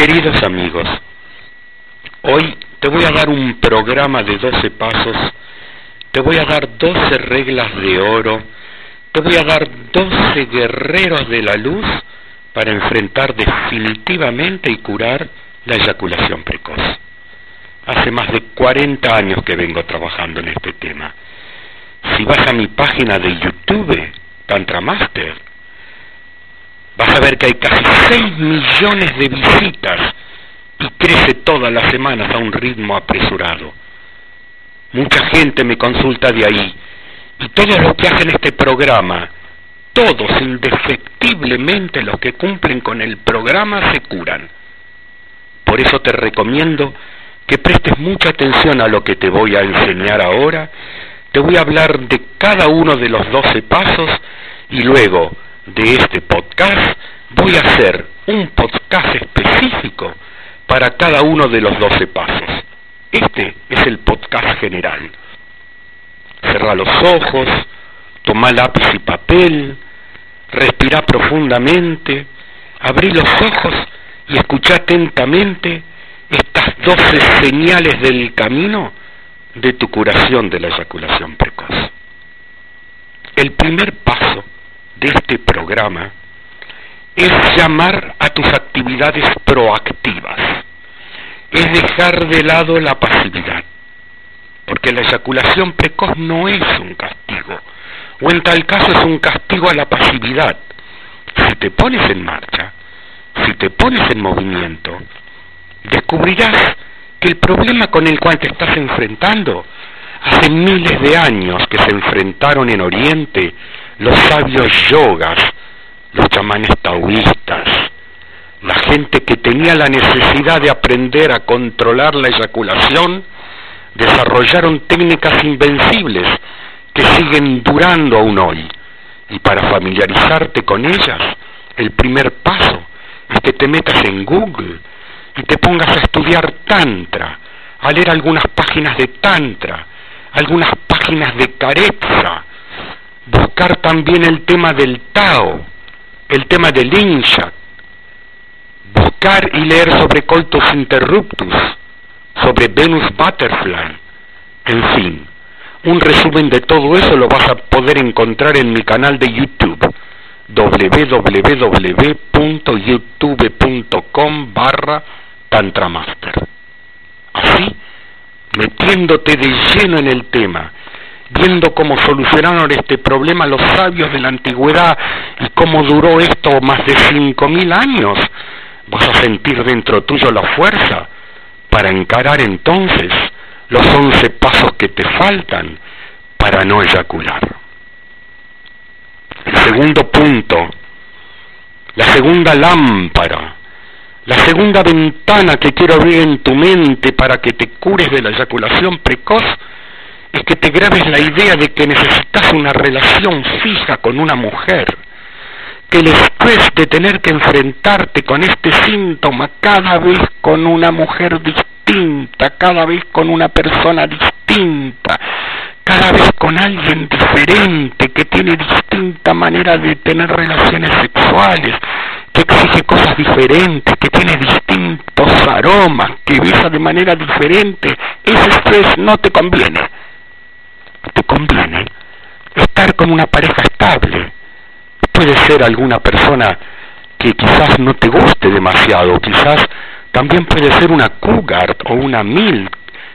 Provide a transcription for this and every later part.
Queridos amigos, hoy te voy a dar un programa de 12 pasos, te voy a dar 12 reglas de oro, te voy a dar 12 guerreros de la luz para enfrentar definitivamente y curar la eyaculación precoz. Hace más de 40 años que vengo trabajando en este tema. Si vas a mi página de YouTube, Tantra Master, vas a ver que hay casi 6 millones de visitas y crece todas las semanas a un ritmo apresurado. Mucha gente me consulta de ahí y todos los que hacen este programa, todos indefectiblemente los que cumplen con el programa se curan. Por eso te recomiendo que prestes mucha atención a lo que te voy a enseñar ahora. Te voy a hablar de cada uno de los doce pasos y luego de este podcast voy a hacer un podcast específico para cada uno de los doce pasos. Este es el podcast general. Cerra los ojos, toma lápiz y papel, respira profundamente, abrí los ojos y escucha atentamente estas doce señales del camino de tu curación de la eyaculación precoz. El primer paso de este programa es llamar a tus actividades proactivas, es dejar de lado la pasividad, porque la eyaculación precoz no es un castigo, o en tal caso es un castigo a la pasividad. Si te pones en marcha, si te pones en movimiento, descubrirás que el problema con el cual te estás enfrentando, hace miles de años que se enfrentaron en Oriente los sabios yogas, los chamanes taoístas, la gente que tenía la necesidad de aprender a controlar la eyaculación, desarrollaron técnicas invencibles que siguen durando aún hoy. Y para familiarizarte con ellas, el primer paso es que te metas en Google y te pongas a estudiar Tantra, a leer algunas páginas de Tantra, algunas páginas de Carezza, buscar también el tema del Tao, el tema del Insha, buscar y leer sobre Coltus Interruptus, sobre Venus Butterfly, en fin. Un resumen de todo eso lo vas a poder encontrar en mi canal de YouTube www.youtube.com barra Tantramaster. Así, metiéndote de lleno en el tema, viendo cómo solucionaron este problema los sabios de la antigüedad y cómo duró esto más de cinco mil años, vas a sentir dentro tuyo la fuerza para encarar entonces los once pasos que te faltan para no eyacular. El segundo punto, la segunda lámpara, la segunda ventana que quiero abrir en tu mente para que te cures de la eyaculación precoz es que te grabes la idea de que necesitas una relación fija con una mujer, que el estrés de tener que enfrentarte con este síntoma cada vez con una mujer distinta, cada vez con una persona distinta, cada vez con alguien diferente, que tiene distinta manera de tener relaciones sexuales, que exige cosas diferentes, que tiene distintos aromas, que besa de manera diferente, ese estrés no te conviene conviene estar con una pareja estable. Puede ser alguna persona que quizás no te guste demasiado, quizás también puede ser una cougar o una mil,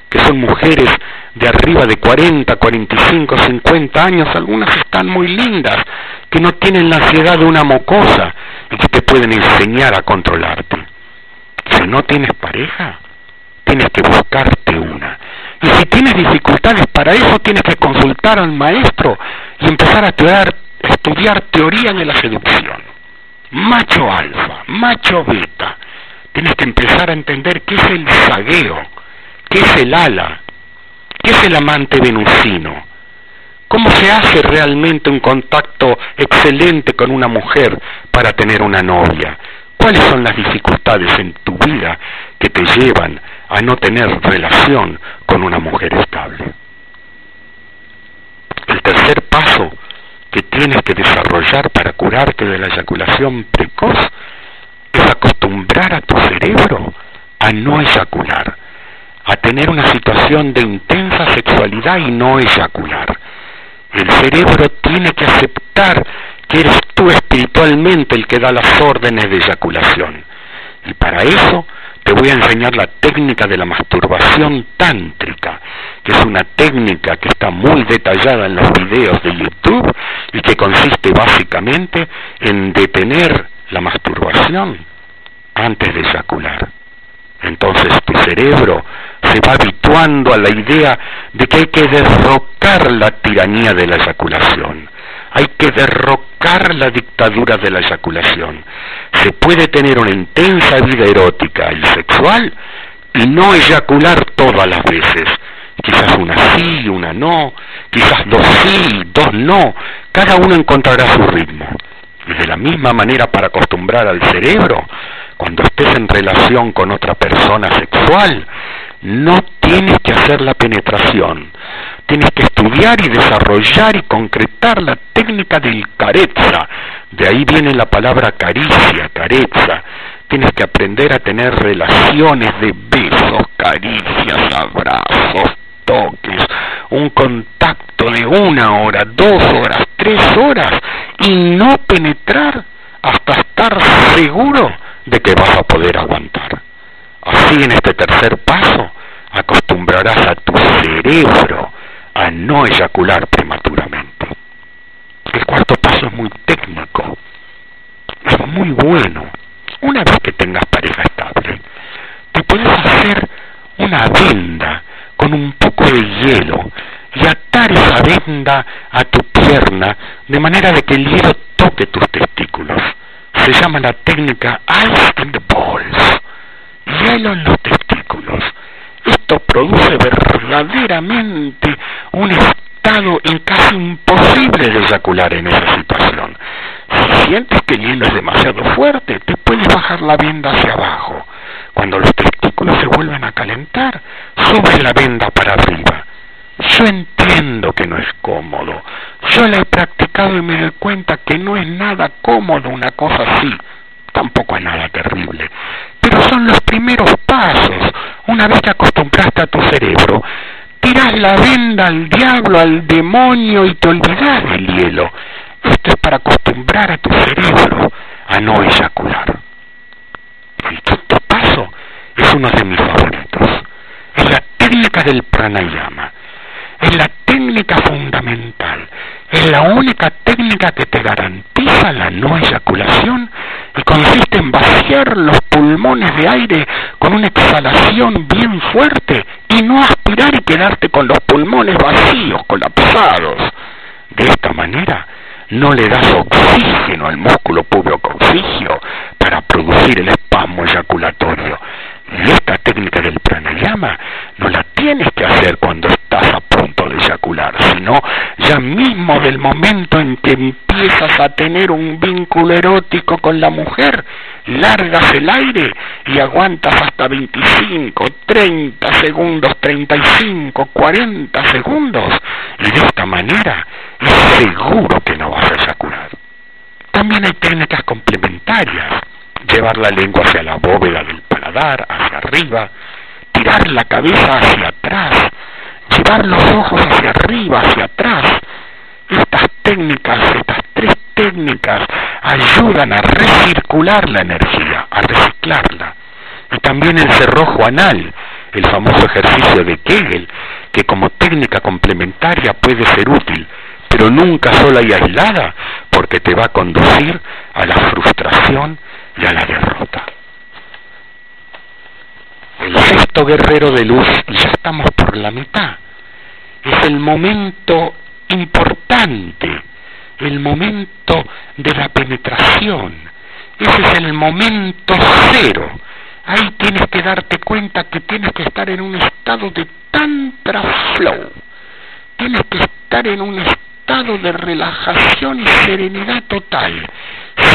que son mujeres de arriba de 40, 45, 50 años, algunas están muy lindas, que no tienen la ansiedad de una mocosa y que te pueden enseñar a controlarte. Si no tienes pareja, tienes que buscarte una. Y si tienes dificultades para eso, tienes que consultar al maestro y empezar a estudiar, teoría de la seducción. Macho alfa, macho beta. Tienes que empezar a entender qué es el zagueo, qué es el ala, qué es el amante venusino. ¿Cómo se hace realmente un contacto excelente con una mujer para tener una novia? ¿Cuáles son las dificultades en tu vida que te llevan a no tener relación con una mujer estable. El tercer paso que tienes que desarrollar para curarte de la eyaculación precoz es acostumbrar a tu cerebro a no eyacular, a tener una situación de intensa sexualidad y no eyacular. El cerebro tiene que aceptar que eres tú espiritualmente el que da las órdenes de eyaculación. Y para eso te voy a enseñar la técnica de la masturbación tántrica, que es una técnica que está muy detallada en los videos de YouTube y que consiste básicamente en detener la masturbación antes de eyacular. Entonces tu cerebro se va habituando a la idea de que hay que derrocar la tiranía de la eyaculación. Hay que derrocar la dictadura de la eyaculación. Se puede tener una intensa vida erótica y sexual y no eyacular todas las veces. Quizás una sí, una no, quizás dos sí, dos no. Cada uno encontrará su ritmo. Y de la misma manera para acostumbrar al cerebro, cuando estés en relación con otra persona sexual, no tienes que hacer la penetración, tienes que estudiar y desarrollar y concretar la técnica del careza. De ahí viene la palabra caricia, careza. Tienes que aprender a tener relaciones de besos, caricias, abrazos, toques, un contacto de una hora, dos horas, tres horas y no penetrar hasta estar seguro de que vas a poder aguantar. Así en este tercer paso acostumbrarás a tu cerebro no eyacular prematuramente. El cuarto paso es muy técnico, es muy bueno. Una vez que tengas pareja estable, te puedes hacer una venda con un poco de hielo y atar esa venda a tu pierna de manera de que el hielo toque tus testículos. Se llama la técnica ice in the balls, hielo en los testículos. Esto produce verdaderamente un estado casi imposible de eyacular en esa situación. Si sientes que el hielo es demasiado fuerte, te puedes bajar la venda hacia abajo. Cuando los testículos se vuelven a calentar, subes la venda para arriba. Yo entiendo que no es cómodo. Yo la he practicado y me doy cuenta que no es nada cómodo una cosa así. Tampoco es nada terrible. Pero son los primeros pasos. Una vez que acostumbraste a tu cerebro, la venda al diablo, al demonio y te olvidas del hielo. Esto es para acostumbrar a tu cerebro a no eyacular. El quinto paso es uno de mis favoritos. Es la técnica del pranayama. Es la técnica fundamental. Es la única técnica que te garantiza la no eyaculación y consiste en vaciar los pulmones de aire con una exhalación bien fuerte y no aspirar y quedarte con los pulmones vacíos, colapsados. De esta manera no le das oxígeno al músculo pubococígeo para producir el espasmo eyaculatorio. Y esta técnica del pranayama no la tienes que hacer cuando estás a punto de eyacular, sino ya mismo del momento en que empiezas a tener un vínculo erótico con la mujer, largas el aire y aguantas hasta 25, 30 segundos, 35, 40 segundos, y de esta manera es seguro que no vas a eyacular. También hay técnicas complementarias llevar la lengua hacia la bóveda del paladar, hacia arriba, tirar la cabeza hacia atrás, llevar los ojos hacia arriba, hacia atrás. Estas técnicas, estas tres técnicas ayudan a recircular la energía, a reciclarla. Y también el cerrojo anal, el famoso ejercicio de Kegel, que como técnica complementaria puede ser útil, pero nunca sola y aislada, porque te va a conducir a la frustración y a la derrota. El sexto guerrero de luz, ya estamos por la mitad, es el momento importante, el momento de la penetración. Ese es el momento cero. Ahí tienes que darte cuenta que tienes que estar en un estado de tantra flow. Tienes que estar en un estado de relajación y serenidad total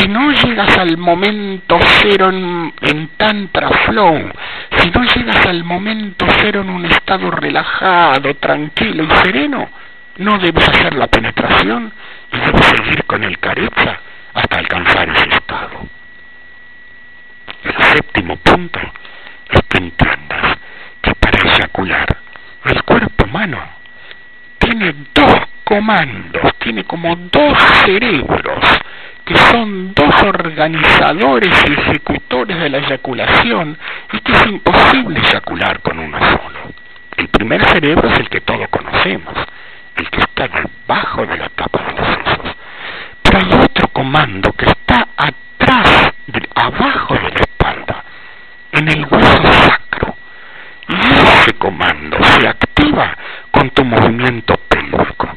si no llegas al momento cero en, tantra flow, si no llegas al momento cero en un estado relajado, tranquilo y sereno, no debes hacer la penetración y debes seguir con el careza hasta alcanzar ese estado. El séptimo punto es que entiendas que para eyacular el cuerpo humano tiene dos comandos, tiene como dos cerebros que son dos organizadores y ejecutores de la eyaculación y que es imposible eyacular con uno solo. El primer cerebro es el que todos conocemos, el que está debajo de la tapa de los sesos. Pero hay otro comando que está atrás, abajo de la espalda, en el hueso sacro. Y ese comando se activa con tu movimiento pélvico.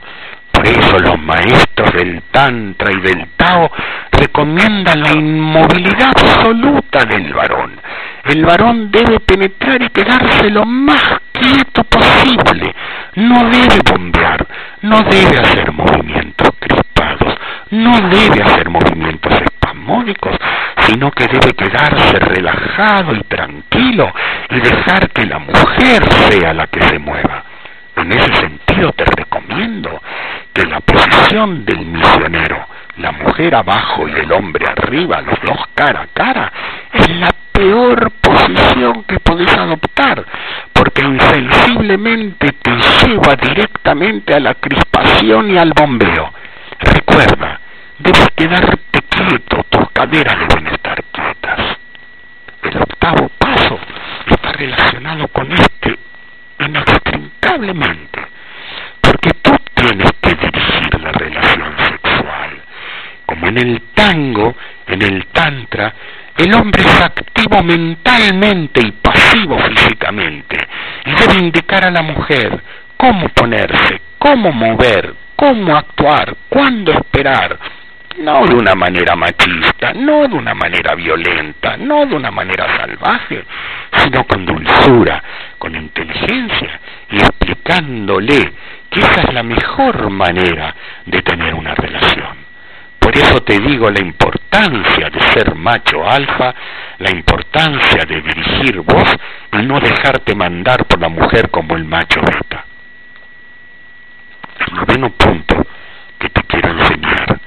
Por eso los maestros del Tantra y del Tao recomiendan la inmovilidad absoluta del varón. El varón debe penetrar y quedarse lo más quieto posible. No debe bombear, no debe hacer movimientos crispados, no debe hacer movimientos espasmódicos, sino que debe quedarse relajado y tranquilo y dejar que la mujer sea la que se mueva. En ese sentido te recomiendo que la posición del misionero, la mujer abajo y el hombre arriba, los dos cara a cara, es la peor posición que podés adoptar, porque insensiblemente te lleva directamente a la crispación y al bombeo. Recuerda, debes quedarte quieto, tus caderas deben estar quietas. El octavo paso está relacionado con este inextricablemente, porque tú tienes que dirigir la relación sexual. Como en el tango, en el tantra, el hombre es activo mentalmente y pasivo físicamente y debe indicar a la mujer cómo ponerse, cómo mover, cómo actuar, cuándo esperar, no de una manera machista, no de una manera violenta, no de una manera salvaje, sino con dulzura, con inteligencia y explicándole esa es la mejor manera de tener una relación. Por eso te digo la importancia de ser macho alfa, la importancia de dirigir vos y no dejarte mandar por la mujer como el macho beta. El noveno punto que te quiero enseñar,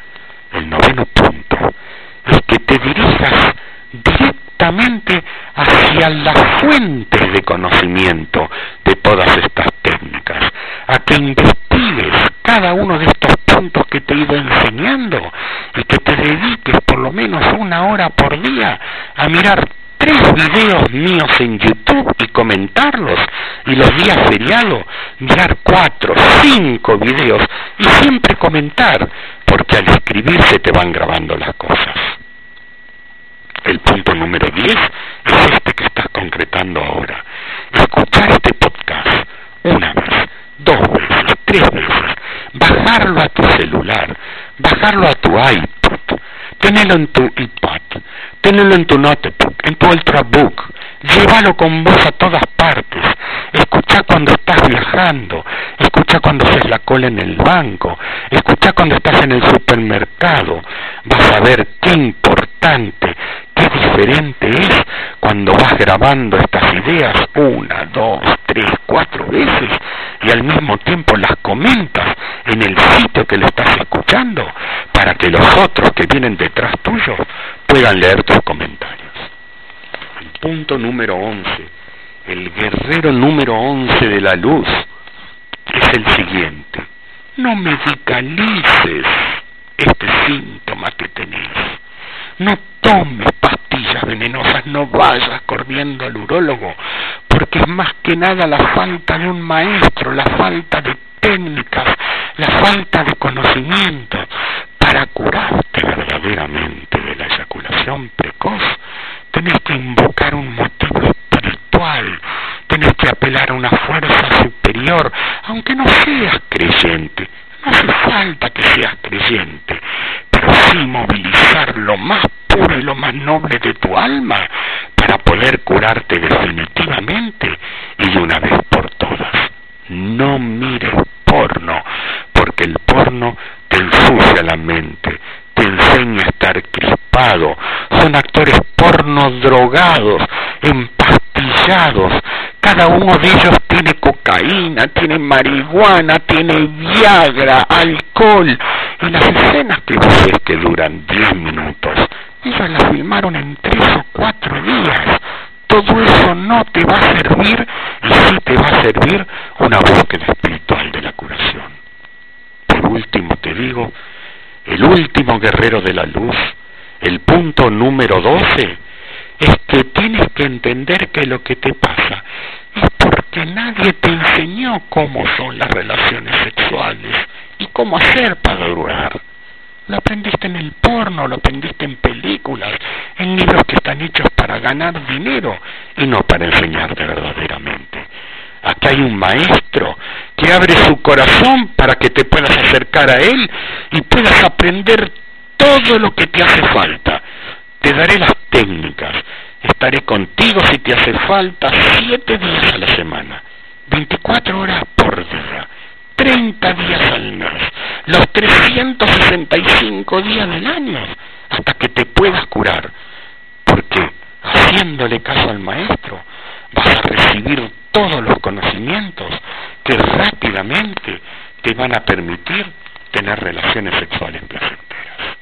el noveno punto, es que te dirijas directamente hacia las fuentes de conocimiento de todas estas técnicas, a que investigues cada uno de estos puntos que te he ido enseñando y que te dediques por lo menos una hora por día a mirar tres videos míos en YouTube y comentarlos y los días feriados mirar cuatro, cinco videos y siempre comentar porque al escribir se te van grabando las cosas. El punto número 10 es este que estás concretando ahora. Escuchar este podcast una vez, dos veces, tres veces, bajarlo a tu celular, bajarlo a tu iPod, tenerlo en tu iPad, tenerlo en tu notebook, en tu ultrabook, llévalo con vos a todas partes, escucha cuando estás viajando, escucha cuando haces la cola en el banco, escucha cuando estás en el supermercado, vas a ver qué importante, qué diferente es cuando vas grabando estas ideas una, dos, tres, cuatro veces y al mismo tiempo las comentas en el sitio que le estás escuchando para que los otros que vienen detrás tuyo puedan leer tus comentarios. El punto número 11, el guerrero número 11 de la luz es el siguiente. No medicalices este síntoma que tenés. No tomes pastillas venenosas, no vayas corriendo al urólogo, porque es más que nada la falta de un maestro, la falta de técnicas, la falta de conocimiento para curarte verdaderamente de la eyaculación precoz. Tenés que invocar un motivo espiritual, tenés que apelar a una fuerza superior, aunque no seas creyente. No hace falta que seas creyente, pero sí movilizar lo más puro y lo más noble de tu alma para poder curarte definitivamente y de una vez por todas. No mires porno, porque el porno te ensucia la mente, te crispado. Son actores porno drogados, empastillados. Cada uno de ellos tiene cocaína, tiene marihuana, tiene viagra, alcohol. Y las escenas que vos ves que duran 10 minutos Ellos la filmaron en tres o cuatro días. Todo eso no te va a servir y sí te va a servir una búsqueda espiritual de la curación. Por último te digo, el último guerrero de la luz, el punto número 12, es que tienes que entender que lo que te pasa es porque nadie te enseñó cómo son las relaciones sexuales y cómo hacer para durar. Lo aprendiste en el porno, lo aprendiste en películas, en libros que están hechos para ganar dinero y no para enseñarte verdaderamente. Aquí hay un maestro que abre su corazón para que te puedas acercar a él y puedas aprender todo lo que te hace falta. Te daré las técnicas. Estaré contigo si te hace falta siete días a la semana, 24 horas por día, 30 días al mes, los 365 días del año, hasta que te puedas curar. Porque haciéndole caso al maestro, vas a recibir todos los conocimientos que rápidamente te van a permitir tener relaciones sexuales placenteras.